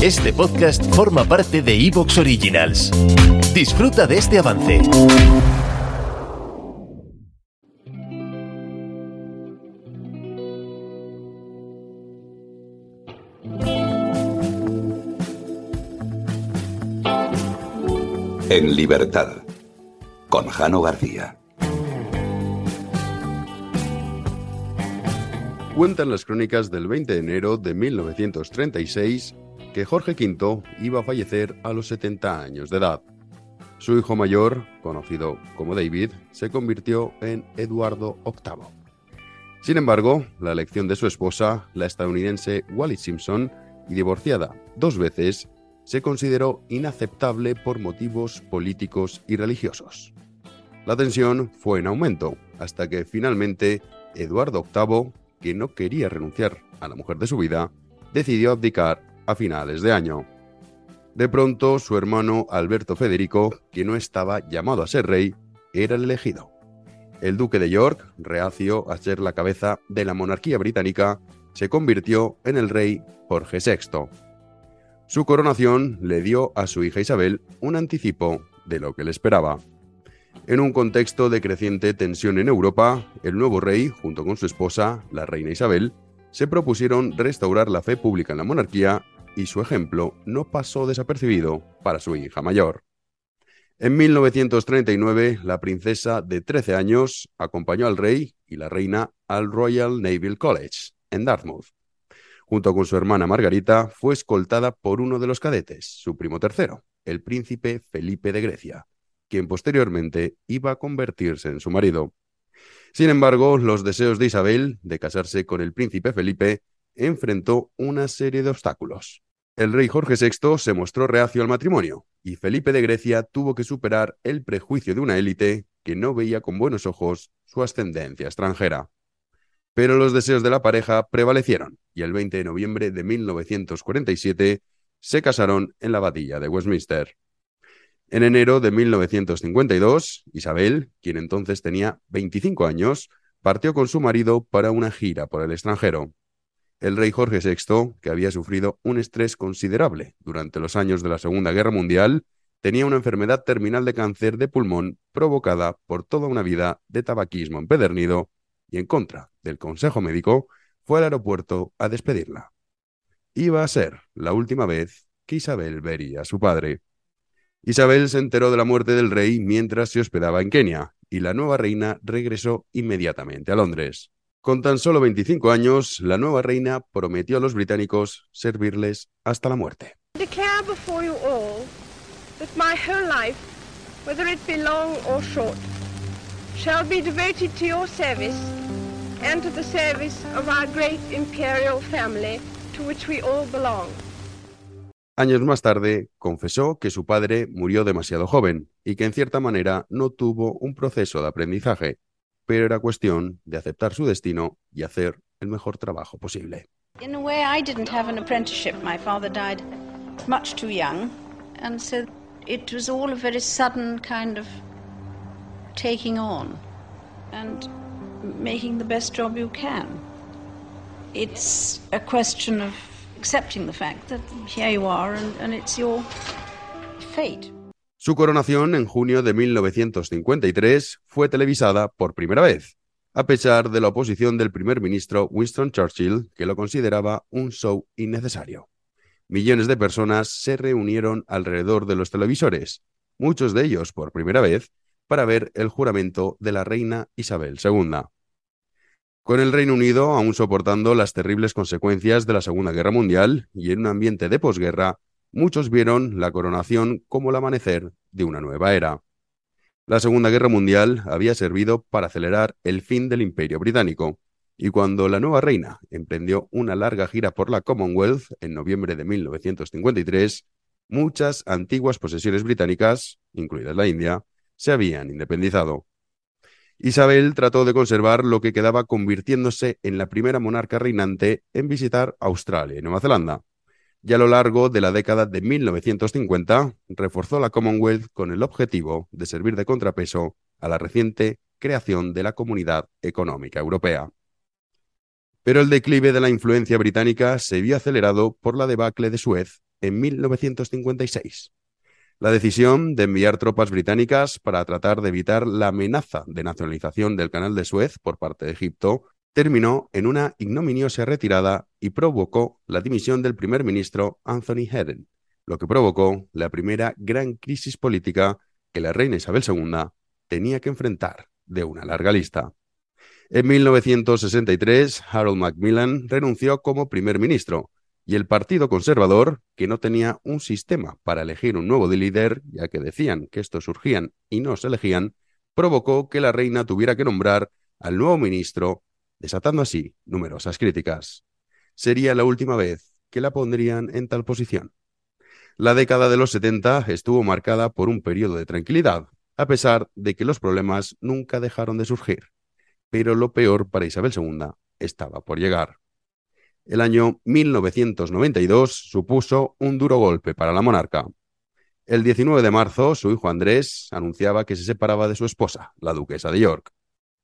Este podcast forma parte de Evox Originals. Disfruta de este avance. En libertad, con Jano García. Cuentan las crónicas del 20 de enero de 1936 Jorge V iba a fallecer a los 70 años de edad. Su hijo mayor, conocido como David, se convirtió en Eduardo VIII. Sin embargo, la elección de su esposa, la estadounidense Wallis Simpson, y divorciada dos veces, se consideró inaceptable por motivos políticos y religiosos. La tensión fue en aumento, hasta que finalmente Eduardo VIII, que no quería renunciar a la mujer de su vida, decidió abdicar a finales de año. De pronto, su hermano Alberto Federico, que no estaba llamado a ser rey, era el elegido. El duque de York, reacio a ser la cabeza de la monarquía británica, se convirtió en el rey Jorge VI. Su coronación le dio a su hija Isabel un anticipo de lo que le esperaba. En un contexto de creciente tensión en Europa, el nuevo rey, junto con su esposa, la reina Isabel, se propusieron restaurar la fe pública en la monarquía y su ejemplo no pasó desapercibido para su hija mayor. En 1939, la princesa de 13 años acompañó al rey y la reina al Royal Naval College, en Dartmouth. Junto con su hermana Margarita, fue escoltada por uno de los cadetes, su primo tercero, el príncipe Felipe de Grecia, quien posteriormente iba a convertirse en su marido. Sin embargo, los deseos de Isabel de casarse con el príncipe Felipe enfrentó una serie de obstáculos. El rey Jorge VI se mostró reacio al matrimonio y Felipe de Grecia tuvo que superar el prejuicio de una élite que no veía con buenos ojos su ascendencia extranjera. Pero los deseos de la pareja prevalecieron y el 20 de noviembre de 1947 se casaron en la abadía de Westminster. En enero de 1952, Isabel, quien entonces tenía 25 años, partió con su marido para una gira por el extranjero el rey Jorge VI, que había sufrido un estrés considerable durante los años de la Segunda Guerra Mundial, tenía una enfermedad terminal de cáncer de pulmón provocada por toda una vida de tabaquismo empedernido y en contra del consejo médico, fue al aeropuerto a despedirla. Iba a ser la última vez que Isabel vería a su padre. Isabel se enteró de la muerte del rey mientras se hospedaba en Kenia, y la nueva reina regresó inmediatamente a Londres. Con tan solo 25 años, la nueva reina prometió a los británicos servirles hasta la muerte. Declare before you all that my whole life, whether it be long or short, shall be devoted to your service and to the service of our great imperial family to which we all belong. Años más tarde, confesó que su padre murió demasiado joven y que en cierta manera no tuvo un proceso de aprendizaje pero era cuestión de aceptar su destino y hacer el mejor trabajo posible. In a way, I didn't have an apprenticeship. My father died much too young, and so it was all a very sudden kind of taking on and making the best job you can. It's a question of accepting the fact that here you are and, and it's your fate. Su coronación en junio de 1953 fue televisada por primera vez, a pesar de la oposición del primer ministro Winston Churchill, que lo consideraba un show innecesario. Millones de personas se reunieron alrededor de los televisores, muchos de ellos por primera vez, para ver el juramento de la reina Isabel II. Con el Reino Unido aún soportando las terribles consecuencias de la Segunda Guerra Mundial y en un ambiente de posguerra, muchos vieron la coronación como el amanecer de una nueva era. La Segunda Guerra Mundial había servido para acelerar el fin del Imperio Británico, y cuando la nueva reina emprendió una larga gira por la Commonwealth en noviembre de 1953, muchas antiguas posesiones británicas, incluida la India, se habían independizado. Isabel trató de conservar lo que quedaba convirtiéndose en la primera monarca reinante en visitar Australia y Nueva Zelanda, y a lo largo de la década de 1950 reforzó la Commonwealth con el objetivo de servir de contrapeso a la reciente creación de la Comunidad Económica Europea. Pero el declive de la influencia británica se vio acelerado por la debacle de Suez en 1956. La decisión de enviar tropas británicas para tratar de evitar la amenaza de nacionalización del canal de Suez por parte de Egipto terminó en una ignominiosa retirada y provocó la dimisión del primer ministro Anthony Eden, lo que provocó la primera gran crisis política que la reina Isabel II tenía que enfrentar de una larga lista. En 1963, Harold Macmillan renunció como primer ministro y el Partido Conservador, que no tenía un sistema para elegir un nuevo líder, ya que decían que estos surgían y no se elegían, provocó que la reina tuviera que nombrar al nuevo ministro, desatando así numerosas críticas. Sería la última vez que la pondrían en tal posición. La década de los 70 estuvo marcada por un periodo de tranquilidad, a pesar de que los problemas nunca dejaron de surgir. Pero lo peor para Isabel II estaba por llegar. El año 1992 supuso un duro golpe para la monarca. El 19 de marzo, su hijo Andrés anunciaba que se separaba de su esposa, la duquesa de York.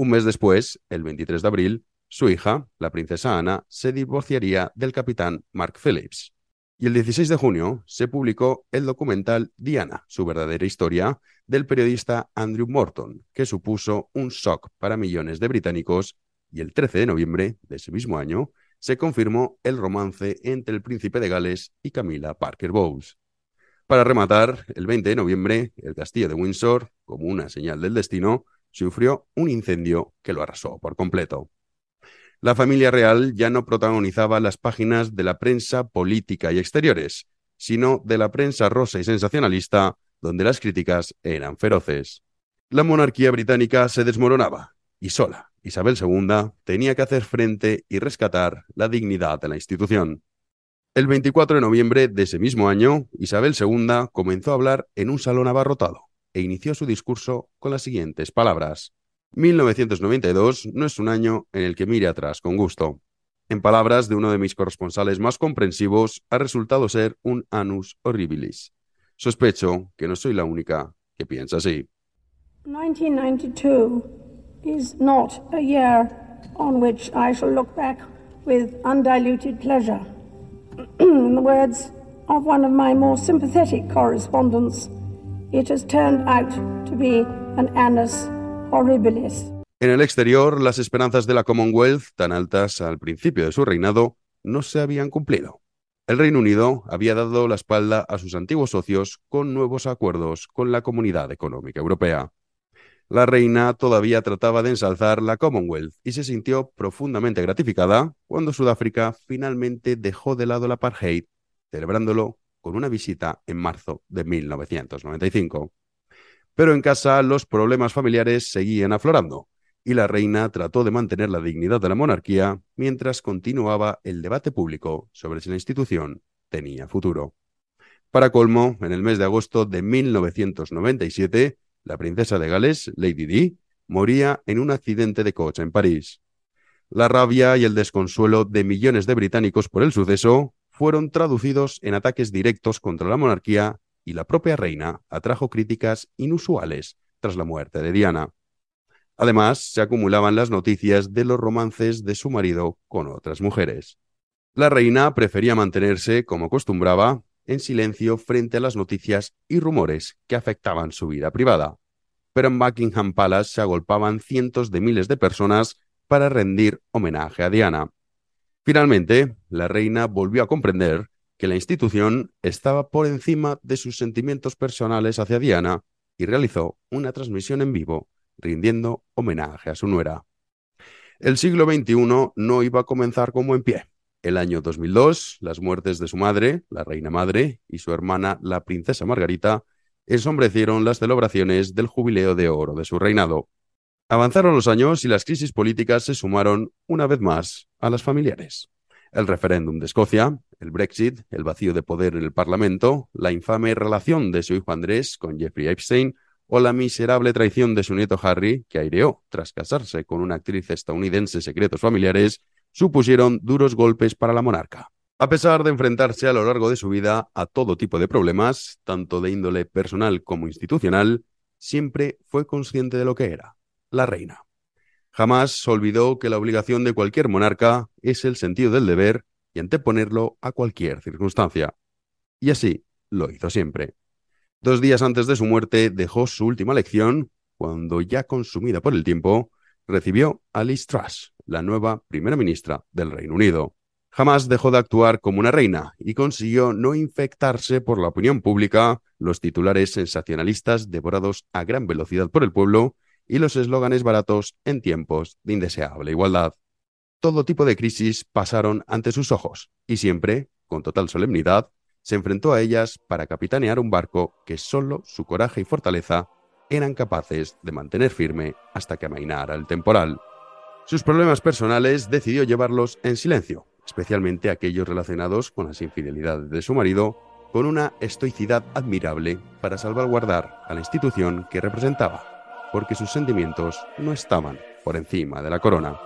Un mes después, el 23 de abril, su hija, la princesa Ana, se divorciaría del capitán Mark Phillips. Y el 16 de junio se publicó el documental Diana, su verdadera historia, del periodista Andrew Morton, que supuso un shock para millones de británicos, y el 13 de noviembre de ese mismo año se confirmó el romance entre el príncipe de Gales y Camila Parker Bowles. Para rematar, el 20 de noviembre, el castillo de Windsor, como una señal del destino, sufrió un incendio que lo arrasó por completo. La familia real ya no protagonizaba las páginas de la prensa política y exteriores, sino de la prensa rosa y sensacionalista, donde las críticas eran feroces. La monarquía británica se desmoronaba, y sola, Isabel II tenía que hacer frente y rescatar la dignidad de la institución. El 24 de noviembre de ese mismo año, Isabel II comenzó a hablar en un salón abarrotado e inició su discurso con las siguientes palabras. 1992 no es un año en el que mire atrás con gusto. En palabras de uno de mis corresponsales más comprensivos, ha resultado ser un anus horribilis. Sospecho que no soy la única que piensa así. 1992 is not a year on which I shall look back with undiluted pleasure. In the words of one of my more sympathetic correspondents, it has turned out to be an annus horribilis. En el exterior, las esperanzas de la Commonwealth, tan altas al principio de su reinado, no se habían cumplido. El Reino Unido había dado la espalda a sus antiguos socios con nuevos acuerdos con la Comunidad Económica Europea. La reina todavía trataba de ensalzar la Commonwealth y se sintió profundamente gratificada cuando Sudáfrica finalmente dejó de lado la apartheid, celebrándolo con una visita en marzo de 1995. Pero en casa los problemas familiares seguían aflorando y la reina trató de mantener la dignidad de la monarquía mientras continuaba el debate público sobre si la institución tenía futuro. Para colmo, en el mes de agosto de 1997, la princesa de Gales, Lady Di, moría en un accidente de coche en París. La rabia y el desconsuelo de millones de británicos por el suceso fueron traducidos en ataques directos contra la monarquía y la propia reina atrajo críticas inusuales tras la muerte de Diana. Además, se acumulaban las noticias de los romances de su marido con otras mujeres. La reina prefería mantenerse, como acostumbraba, en silencio frente a las noticias y rumores que afectaban su vida privada. Pero en Buckingham Palace se agolpaban cientos de miles de personas para rendir homenaje a Diana. Finalmente, la reina volvió a comprender que la institución estaba por encima de sus sentimientos personales hacia Diana y realizó una transmisión en vivo rindiendo homenaje a su nuera. El siglo XXI no iba a comenzar como en pie. El año 2002, las muertes de su madre, la reina madre, y su hermana, la princesa Margarita, ensombrecieron las celebraciones del jubileo de oro de su reinado. Avanzaron los años y las crisis políticas se sumaron, una vez más, a las familiares. El referéndum de Escocia, el Brexit, el vacío de poder en el Parlamento, la infame relación de su hijo Andrés con Jeffrey Epstein o la miserable traición de su nieto Harry, que aireó tras casarse con una actriz estadounidense secretos familiares, supusieron duros golpes para la monarca. A pesar de enfrentarse a lo largo de su vida a todo tipo de problemas, tanto de índole personal como institucional, siempre fue consciente de lo que era, la reina. Jamás olvidó que la obligación de cualquier monarca es el sentido del deber y anteponerlo a cualquier circunstancia. Y así lo hizo siempre. Dos días antes de su muerte dejó su última lección, cuando ya consumida por el tiempo, recibió a Liz Truss, la nueva primera ministra del Reino Unido. Jamás dejó de actuar como una reina y consiguió no infectarse por la opinión pública, los titulares sensacionalistas devorados a gran velocidad por el pueblo y los eslóganes baratos en tiempos de indeseable igualdad. Todo tipo de crisis pasaron ante sus ojos y siempre, con total solemnidad, se enfrentó a ellas para capitanear un barco que solo su coraje y fortaleza eran capaces de mantener firme hasta que amainara el temporal. Sus problemas personales decidió llevarlos en silencio, especialmente aquellos relacionados con las infidelidades de su marido, con una estoicidad admirable para salvaguardar a la institución que representaba, porque sus sentimientos no estaban por encima de la corona.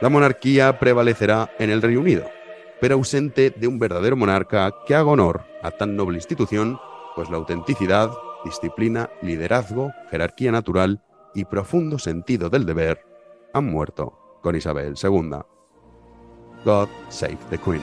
La monarquía prevalecerá en el Reino Unido, pero ausente de un verdadero monarca que haga honor a tan noble institución, pues la autenticidad, disciplina, liderazgo, jerarquía natural y profundo sentido del deber han muerto con Isabel II. God save the Queen.